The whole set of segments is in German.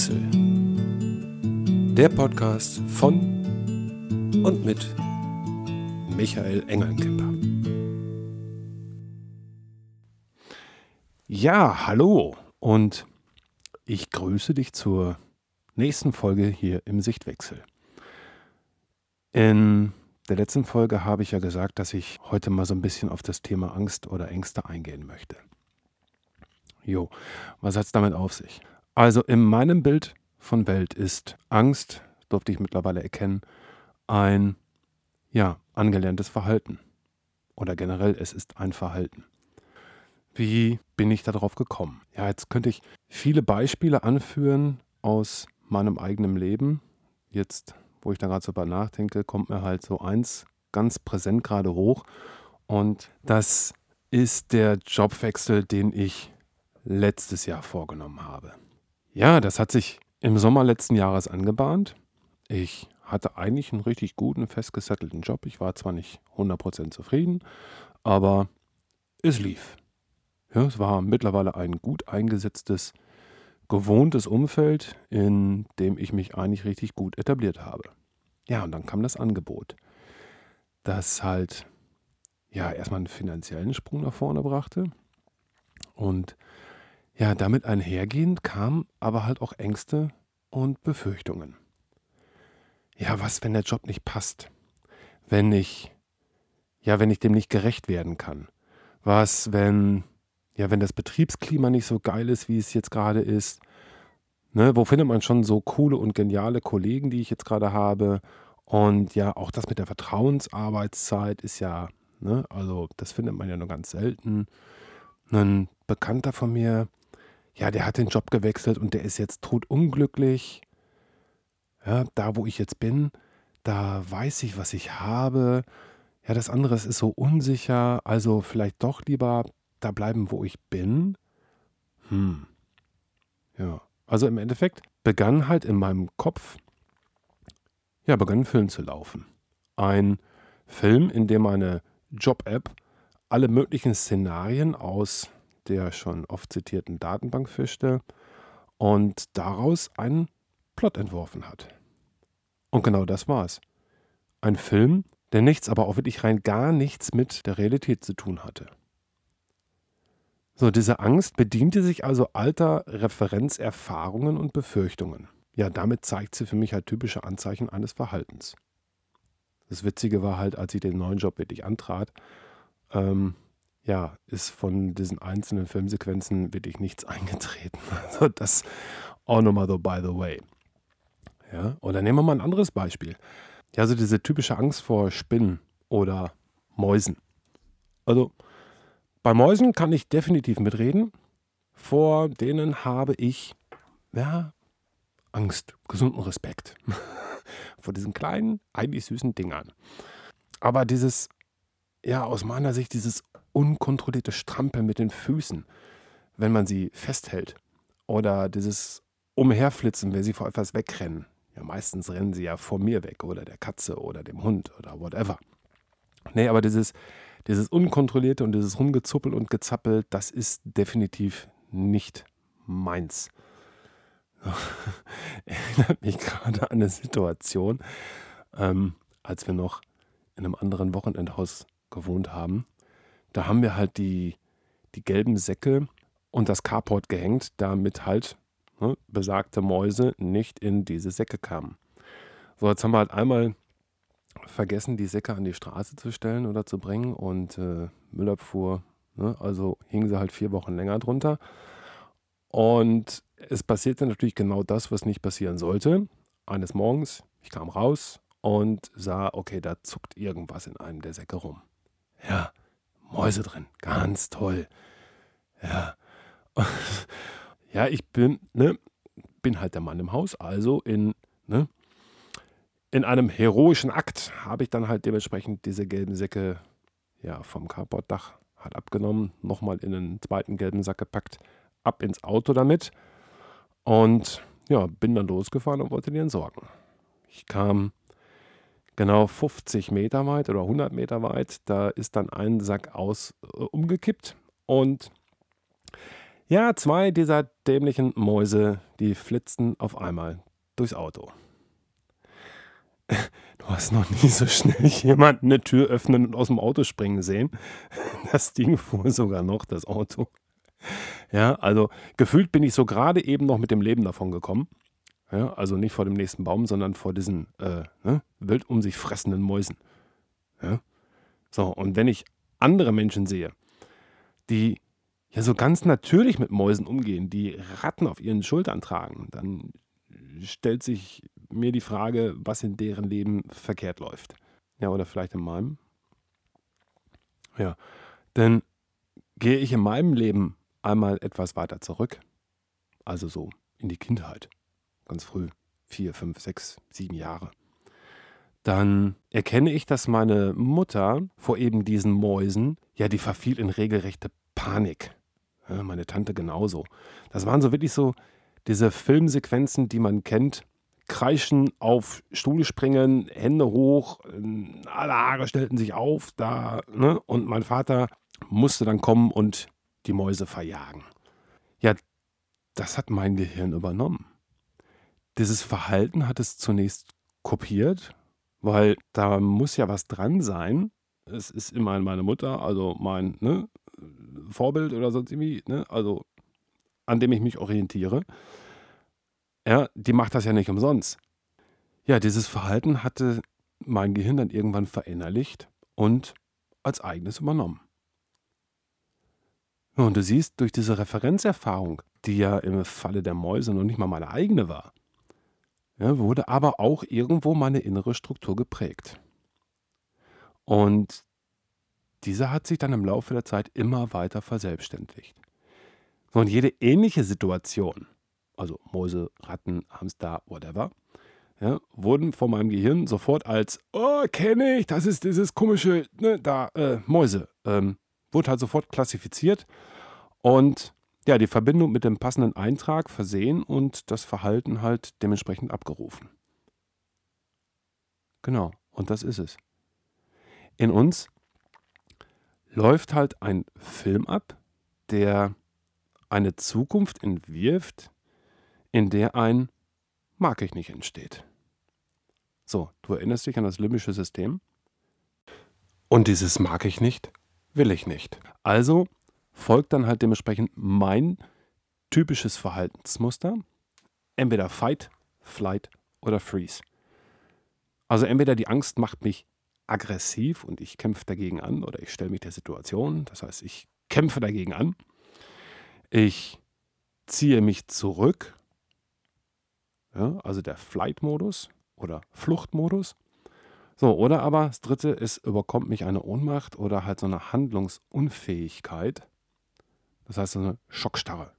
Sichtwechsel. Der Podcast von und mit Michael Engelnkemper. Ja, hallo und ich grüße dich zur nächsten Folge hier im Sichtwechsel. In der letzten Folge habe ich ja gesagt, dass ich heute mal so ein bisschen auf das Thema Angst oder Ängste eingehen möchte. Jo, was hat es damit auf sich? Also in meinem Bild von Welt ist Angst, durfte ich mittlerweile erkennen, ein ja, angelerntes Verhalten. Oder generell, es ist ein Verhalten. Wie bin ich darauf gekommen? Ja, jetzt könnte ich viele Beispiele anführen aus meinem eigenen Leben. Jetzt, wo ich da gerade so bei nachdenke, kommt mir halt so eins ganz präsent gerade hoch. Und das ist der Jobwechsel, den ich letztes Jahr vorgenommen habe. Ja, das hat sich im Sommer letzten Jahres angebahnt. Ich hatte eigentlich einen richtig guten, festgesettelten Job. Ich war zwar nicht 100% zufrieden, aber es lief. Ja, es war mittlerweile ein gut eingesetztes, gewohntes Umfeld, in dem ich mich eigentlich richtig gut etabliert habe. Ja, und dann kam das Angebot, das halt ja erstmal einen finanziellen Sprung nach vorne brachte und ja, damit einhergehend kamen aber halt auch Ängste und Befürchtungen. Ja, was, wenn der Job nicht passt? Wenn ich, ja, wenn ich dem nicht gerecht werden kann? Was, wenn, ja, wenn das Betriebsklima nicht so geil ist, wie es jetzt gerade ist? Ne, wo findet man schon so coole und geniale Kollegen, die ich jetzt gerade habe? Und ja, auch das mit der Vertrauensarbeitszeit ist ja, ne, also das findet man ja nur ganz selten. Ein Bekannter von mir, ja, der hat den Job gewechselt und der ist jetzt totunglücklich. Ja, da, wo ich jetzt bin, da weiß ich, was ich habe. Ja, das andere ist so unsicher. Also vielleicht doch lieber da bleiben, wo ich bin. Hm. Ja. Also im Endeffekt begann halt in meinem Kopf, ja, begann ein Film zu laufen. Ein Film, in dem eine Job-App alle möglichen Szenarien aus der schon oft zitierten Datenbank fischte und daraus einen Plot entworfen hat. Und genau das war's. Ein Film, der nichts, aber auch wirklich rein gar nichts mit der Realität zu tun hatte. So, diese Angst bediente sich also alter Referenzerfahrungen und Befürchtungen. Ja, damit zeigt sie für mich halt typische Anzeichen eines Verhaltens. Das Witzige war halt, als ich den neuen Job wirklich antrat, ähm, ja, ist von diesen einzelnen Filmsequenzen wirklich nichts eingetreten. Also das auch nochmal so by the way. Ja, oder nehmen wir mal ein anderes Beispiel. Ja, also diese typische Angst vor Spinnen oder Mäusen. Also bei Mäusen kann ich definitiv mitreden. Vor denen habe ich, ja, Angst, gesunden Respekt. vor diesen kleinen, eigentlich süßen Dingern. Aber dieses, ja, aus meiner Sicht, dieses unkontrollierte Strampeln mit den Füßen, wenn man sie festhält. Oder dieses Umherflitzen, wenn sie vor etwas wegrennen. Ja, meistens rennen sie ja vor mir weg oder der Katze oder dem Hund oder whatever. Nee, aber dieses, dieses Unkontrollierte und dieses Rumgezuppel und Gezappel, das ist definitiv nicht meins. Erinnert mich gerade an eine Situation, ähm, als wir noch in einem anderen Wochenendhaus gewohnt haben. Da haben wir halt die, die gelben Säcke und das Carport gehängt, damit halt ne, besagte Mäuse nicht in diese Säcke kamen. So, jetzt haben wir halt einmal vergessen, die Säcke an die Straße zu stellen oder zu bringen und äh, Müllabfuhr, ne, also hingen sie halt vier Wochen länger drunter. Und es passierte natürlich genau das, was nicht passieren sollte. Eines Morgens, ich kam raus und sah, okay, da zuckt irgendwas in einem der Säcke rum. Ja, Mäuse drin. Ganz toll. Ja. ja, ich bin, ne, bin halt der Mann im Haus, also in, ne, in einem heroischen Akt habe ich dann halt dementsprechend diese gelben Säcke ja, vom Carportdach halt abgenommen, nochmal in einen zweiten gelben Sack gepackt, ab ins Auto damit und ja, bin dann losgefahren und wollte die entsorgen. Ich kam genau 50 Meter weit oder 100 Meter weit. Da ist dann ein Sack aus äh, umgekippt und Ja, zwei dieser dämlichen Mäuse, die flitzten auf einmal durchs Auto. Du hast noch nie so schnell jemanden eine Tür öffnen und aus dem Auto springen sehen. Das Ding fuhr sogar noch, das Auto. Ja, also gefühlt bin ich so gerade eben noch mit dem Leben davon gekommen. Ja, also nicht vor dem nächsten Baum, sondern vor diesen äh, ne, wild um sich fressenden Mäusen. Ja? So, und wenn ich andere Menschen sehe, die ja so ganz natürlich mit Mäusen umgehen, die Ratten auf ihren Schultern tragen, dann stellt sich mir die Frage, was in deren Leben verkehrt läuft. Ja, oder vielleicht in meinem. Ja, denn gehe ich in meinem Leben einmal etwas weiter zurück, also so in die Kindheit, ganz früh, vier, fünf, sechs, sieben Jahre, dann erkenne ich, dass meine Mutter vor eben diesen Mäusen, ja, die verfiel in regelrechte Panik. Ja, meine Tante genauso. Das waren so wirklich so diese Filmsequenzen, die man kennt. Kreischen, auf Stuhl springen, Hände hoch, alle Haare stellten sich auf, da, ne? Und mein Vater musste dann kommen und die Mäuse verjagen. Ja, das hat mein Gehirn übernommen. Dieses Verhalten hat es zunächst kopiert, weil da muss ja was dran sein. Es ist immerhin meine Mutter, also mein ne, Vorbild oder sonst irgendwie, ne, also an dem ich mich orientiere. Ja, die macht das ja nicht umsonst. Ja, dieses Verhalten hatte mein Gehirn dann irgendwann verinnerlicht und als eigenes übernommen. Und du siehst, durch diese Referenzerfahrung, die ja im Falle der Mäuse noch nicht mal meine eigene war, ja, wurde aber auch irgendwo meine innere Struktur geprägt. Und diese hat sich dann im Laufe der Zeit immer weiter verselbstständigt. Und jede ähnliche Situation, also Mäuse, Ratten, Hamster, whatever, ja, wurden von meinem Gehirn sofort als, oh, kenne ich, das ist dieses komische, ne, da, äh, Mäuse, ähm, wurde halt sofort klassifiziert und ja, die Verbindung mit dem passenden Eintrag versehen und das Verhalten halt dementsprechend abgerufen. Genau, und das ist es. In uns läuft halt ein Film ab, der eine Zukunft entwirft, in der ein mag ich nicht entsteht. So, du erinnerst dich an das limbische System? Und dieses mag ich nicht, will ich nicht. Also folgt dann halt dementsprechend mein typisches Verhaltensmuster. Entweder Fight, Flight oder Freeze. Also entweder die Angst macht mich aggressiv und ich kämpfe dagegen an oder ich stelle mich der Situation. Das heißt, ich kämpfe dagegen an. Ich ziehe mich zurück. Ja, also der Flight-Modus oder Fluchtmodus. So, oder aber das dritte ist, überkommt mich eine Ohnmacht oder halt so eine Handlungsunfähigkeit. Das heißt, eine Schockstarre.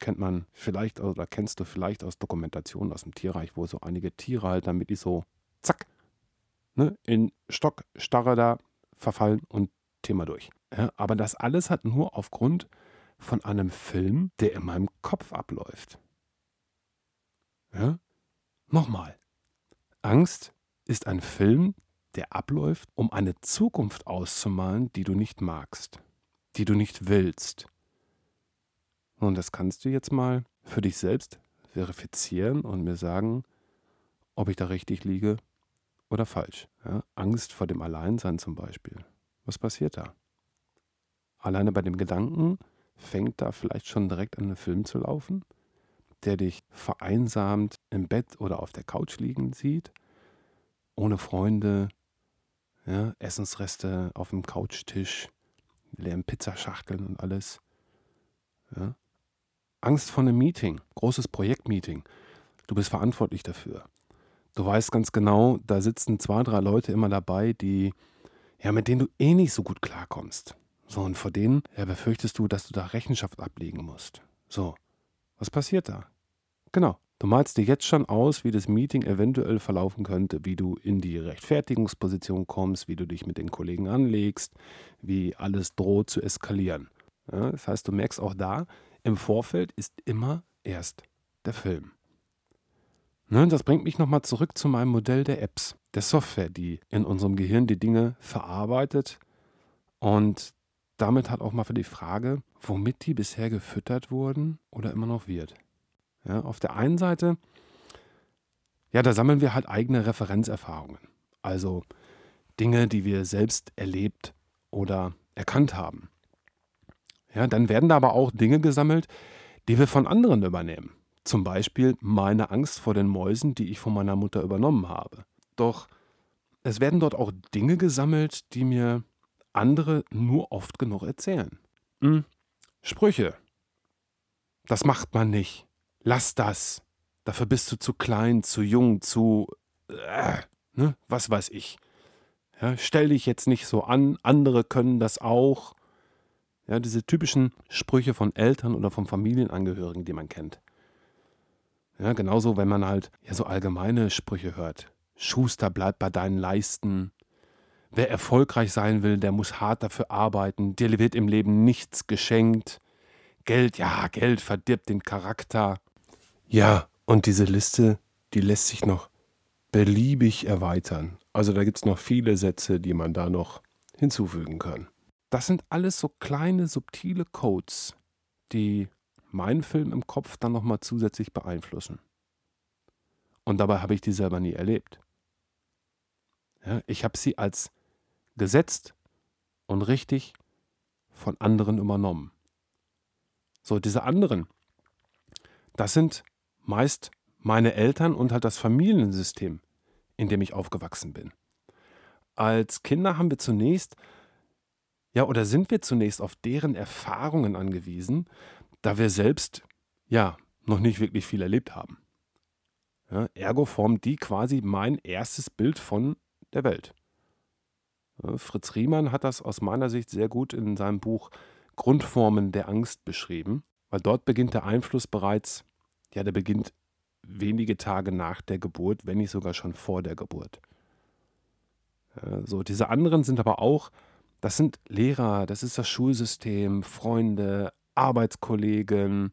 Kennt man vielleicht oder kennst du vielleicht aus Dokumentationen aus dem Tierreich, wo so einige Tiere halt damit die so zack ne, in Stockstarre da verfallen und Thema durch. Ja, aber das alles hat nur aufgrund von einem Film, der in meinem Kopf abläuft. Ja? Nochmal. Angst ist ein Film, der abläuft, um eine Zukunft auszumalen, die du nicht magst die du nicht willst. Und das kannst du jetzt mal für dich selbst verifizieren und mir sagen, ob ich da richtig liege oder falsch. Ja? Angst vor dem Alleinsein zum Beispiel. Was passiert da? Alleine bei dem Gedanken fängt da vielleicht schon direkt an, ein Film zu laufen, der dich vereinsamt im Bett oder auf der Couch liegen sieht, ohne Freunde, ja, Essensreste auf dem Couchtisch, leeren Pizzaschachteln und alles. Ja? Angst vor einem Meeting, großes Projektmeeting. Du bist verantwortlich dafür. Du weißt ganz genau, da sitzen zwei, drei Leute immer dabei, die, ja, mit denen du eh nicht so gut klarkommst. So, und vor denen, ja, befürchtest du, dass du da Rechenschaft ablegen musst. So, was passiert da? Genau, Du malst dir jetzt schon aus, wie das Meeting eventuell verlaufen könnte, wie du in die Rechtfertigungsposition kommst, wie du dich mit den Kollegen anlegst, wie alles droht zu eskalieren. Ja, das heißt, du merkst auch da, im Vorfeld ist immer erst der Film. Ne, das bringt mich nochmal zurück zu meinem Modell der Apps, der Software, die in unserem Gehirn die Dinge verarbeitet und damit halt auch mal für die Frage, womit die bisher gefüttert wurden oder immer noch wird. Ja, auf der einen Seite, ja, da sammeln wir halt eigene Referenzerfahrungen. Also Dinge, die wir selbst erlebt oder erkannt haben. Ja, dann werden da aber auch Dinge gesammelt, die wir von anderen übernehmen. Zum Beispiel meine Angst vor den Mäusen, die ich von meiner Mutter übernommen habe. Doch es werden dort auch Dinge gesammelt, die mir andere nur oft genug erzählen. Hm. Sprüche. Das macht man nicht. Lass das. Dafür bist du zu klein, zu jung, zu... Äh, ne? Was weiß ich. Ja, stell dich jetzt nicht so an, andere können das auch. Ja, diese typischen Sprüche von Eltern oder von Familienangehörigen, die man kennt. Ja, genauso, wenn man halt ja, so allgemeine Sprüche hört. Schuster bleibt bei deinen Leisten. Wer erfolgreich sein will, der muss hart dafür arbeiten. Dir wird im Leben nichts geschenkt. Geld, ja, Geld verdirbt den Charakter. Ja, und diese Liste, die lässt sich noch beliebig erweitern. Also da gibt es noch viele Sätze, die man da noch hinzufügen kann. Das sind alles so kleine, subtile Codes, die meinen Film im Kopf dann nochmal zusätzlich beeinflussen. Und dabei habe ich die selber nie erlebt. Ja, ich habe sie als gesetzt und richtig von anderen übernommen. So, diese anderen, das sind meist meine Eltern und halt das Familiensystem, in dem ich aufgewachsen bin. Als Kinder haben wir zunächst, ja, oder sind wir zunächst auf deren Erfahrungen angewiesen, da wir selbst, ja, noch nicht wirklich viel erlebt haben. Ja, ergo formt die quasi mein erstes Bild von der Welt. Ja, Fritz Riemann hat das aus meiner Sicht sehr gut in seinem Buch Grundformen der Angst beschrieben, weil dort beginnt der Einfluss bereits, ja, der beginnt wenige Tage nach der Geburt, wenn nicht sogar schon vor der Geburt. so, diese anderen sind aber auch, das sind Lehrer, das ist das Schulsystem, Freunde, Arbeitskollegen,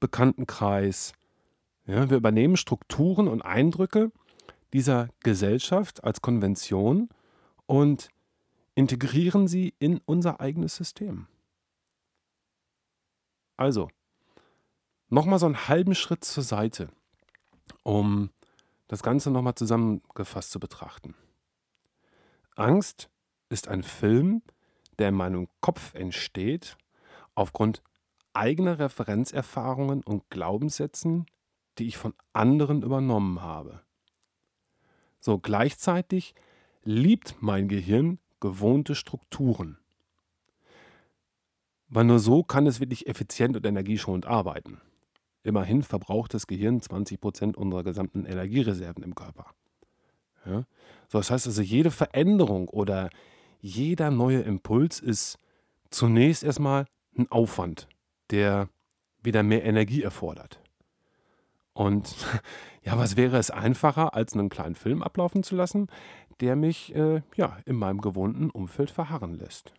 Bekanntenkreis. Ja, wir übernehmen Strukturen und Eindrücke dieser Gesellschaft als Konvention und integrieren sie in unser eigenes System. Also, nochmal so einen halben Schritt zur Seite um das Ganze nochmal zusammengefasst zu betrachten. Angst ist ein Film, der in meinem Kopf entsteht, aufgrund eigener Referenzerfahrungen und Glaubenssätzen, die ich von anderen übernommen habe. So gleichzeitig liebt mein Gehirn gewohnte Strukturen. Weil nur so kann es wirklich effizient und energieschonend arbeiten. Immerhin verbraucht das Gehirn 20 Prozent unserer gesamten Energiereserven im Körper. Ja? So, das heißt also, jede Veränderung oder jeder neue Impuls ist zunächst erstmal ein Aufwand, der wieder mehr Energie erfordert. Und ja, was wäre es einfacher, als einen kleinen Film ablaufen zu lassen, der mich äh, ja, in meinem gewohnten Umfeld verharren lässt?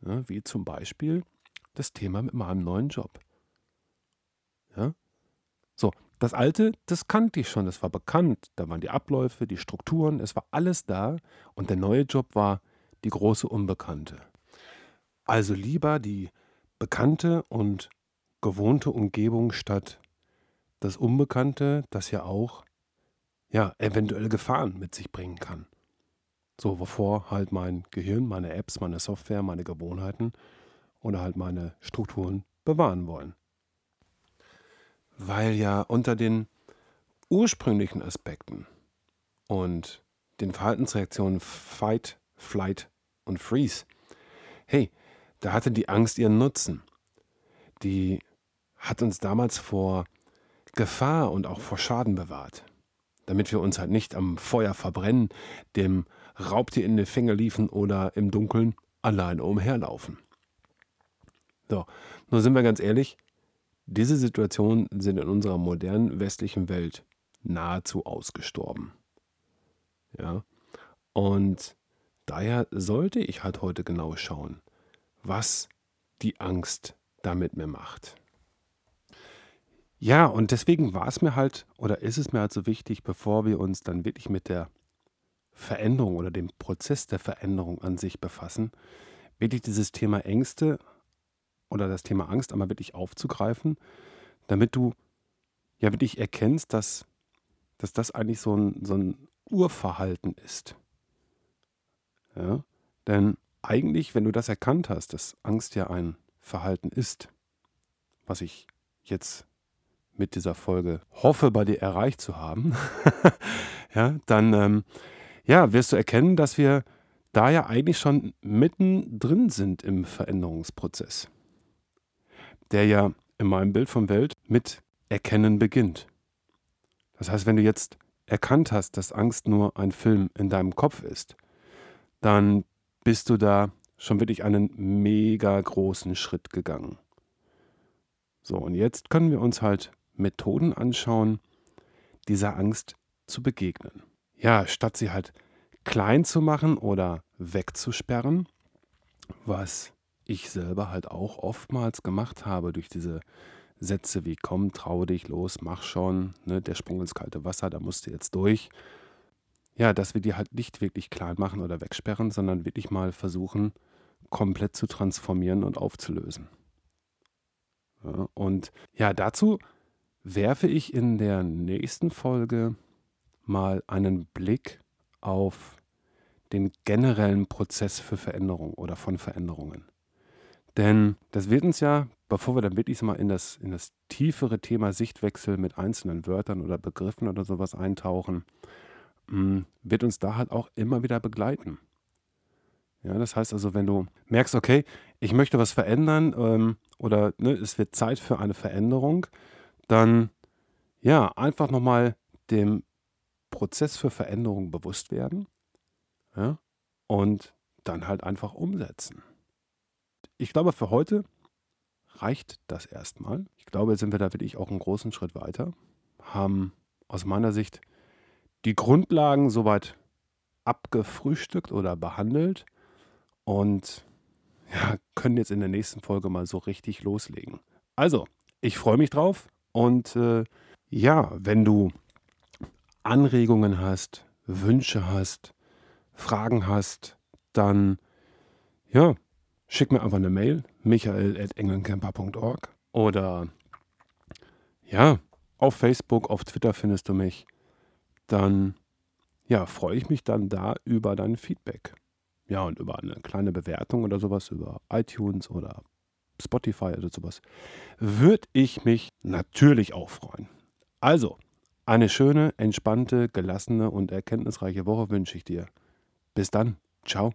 Ja, wie zum Beispiel das Thema mit meinem neuen Job. Ja? So, das Alte, das kannte ich schon, das war bekannt. Da waren die Abläufe, die Strukturen, es war alles da. Und der neue Job war die große Unbekannte. Also lieber die bekannte und gewohnte Umgebung statt das Unbekannte, das ja auch ja, eventuelle Gefahren mit sich bringen kann. So, wovor halt mein Gehirn, meine Apps, meine Software, meine Gewohnheiten oder halt meine Strukturen bewahren wollen weil ja unter den ursprünglichen Aspekten und den Verhaltensreaktionen Fight, Flight und Freeze, hey, da hatte die Angst ihren Nutzen. Die hat uns damals vor Gefahr und auch vor Schaden bewahrt, damit wir uns halt nicht am Feuer verbrennen, dem Raubtier in die Finger liefen oder im Dunkeln alleine umherlaufen. So, nur sind wir ganz ehrlich, diese Situationen sind in unserer modernen westlichen Welt nahezu ausgestorben. Ja. Und daher sollte ich halt heute genau schauen, was die Angst damit mir macht. Ja, und deswegen war es mir halt oder ist es mir halt so wichtig, bevor wir uns dann wirklich mit der Veränderung oder dem Prozess der Veränderung an sich befassen, wirklich dieses Thema Ängste oder das Thema Angst einmal wirklich aufzugreifen, damit du ja wirklich erkennst, dass, dass das eigentlich so ein, so ein Urverhalten ist. Ja? Denn eigentlich, wenn du das erkannt hast, dass Angst ja ein Verhalten ist, was ich jetzt mit dieser Folge hoffe, bei dir erreicht zu haben, ja, dann ähm, ja, wirst du erkennen, dass wir da ja eigentlich schon mittendrin sind im Veränderungsprozess, der ja in meinem Bild von Welt mit Erkennen beginnt. Das heißt, wenn du jetzt erkannt hast, dass Angst nur ein Film in deinem Kopf ist, dann bist du da schon wirklich einen mega großen Schritt gegangen. So, und jetzt können wir uns halt Methoden anschauen, dieser Angst zu begegnen. Ja, statt sie halt klein zu machen oder wegzusperren, was ich selber halt auch oftmals gemacht habe durch diese Sätze wie komm, trau dich, los, mach schon, ne, der Sprung ins kalte Wasser, da musst du jetzt durch. Ja, dass wir die halt nicht wirklich klein machen oder wegsperren, sondern wirklich mal versuchen, komplett zu transformieren und aufzulösen. Ja, und ja, dazu werfe ich in der nächsten Folge mal einen Blick auf den generellen Prozess für Veränderung oder von Veränderungen. Denn das wird uns ja, bevor wir dann wirklich mal in das, in das tiefere Thema Sichtwechsel mit einzelnen Wörtern oder Begriffen oder sowas eintauchen, mm, wird uns da halt auch immer wieder begleiten. Ja, das heißt also, wenn du merkst, okay, ich möchte was verändern ähm, oder ne, es wird Zeit für eine Veränderung, dann ja, einfach nochmal dem Prozess für Veränderung bewusst werden ja, und dann halt einfach umsetzen ich glaube, für heute reicht das erstmal. Ich glaube, jetzt sind wir da wirklich auch einen großen Schritt weiter. Haben aus meiner Sicht die Grundlagen soweit abgefrühstückt oder behandelt und ja, können jetzt in der nächsten Folge mal so richtig loslegen. Also, ich freue mich drauf und äh, ja, wenn du Anregungen hast, Wünsche hast, Fragen hast, dann ja, schick mir einfach eine Mail, michael.engelncamper.org oder ja, auf Facebook, auf Twitter findest du mich. Dann ja, freue ich mich dann da über dein Feedback. Ja, und über eine kleine Bewertung oder sowas, über iTunes oder Spotify oder sowas, würde ich mich natürlich auch freuen. Also, eine schöne, entspannte, gelassene und erkenntnisreiche Woche wünsche ich dir. Bis dann. Ciao.